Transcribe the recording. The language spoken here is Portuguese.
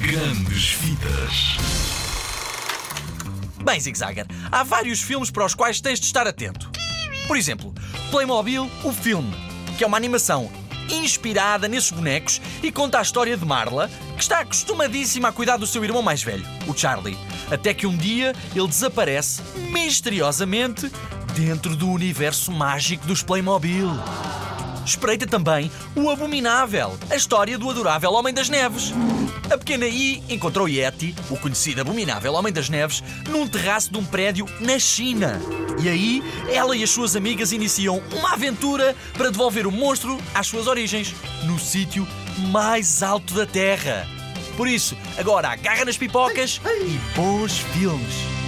Grandes Vidas. Bem, Zig Zagger, há vários filmes para os quais tens de estar atento. Por exemplo, Playmobil, o filme, que é uma animação inspirada nesses bonecos e conta a história de Marla, que está acostumadíssima a cuidar do seu irmão mais velho, o Charlie, até que um dia ele desaparece misteriosamente dentro do universo mágico dos Playmobil. Espreita também o Abominável, a história do adorável Homem das Neves. A pequena I encontrou Yeti, o conhecido Abominável Homem das Neves, num terraço de um prédio na China. E aí, ela e as suas amigas iniciam uma aventura para devolver o monstro às suas origens, no sítio mais alto da Terra. Por isso, agora agarra nas pipocas e bons filmes.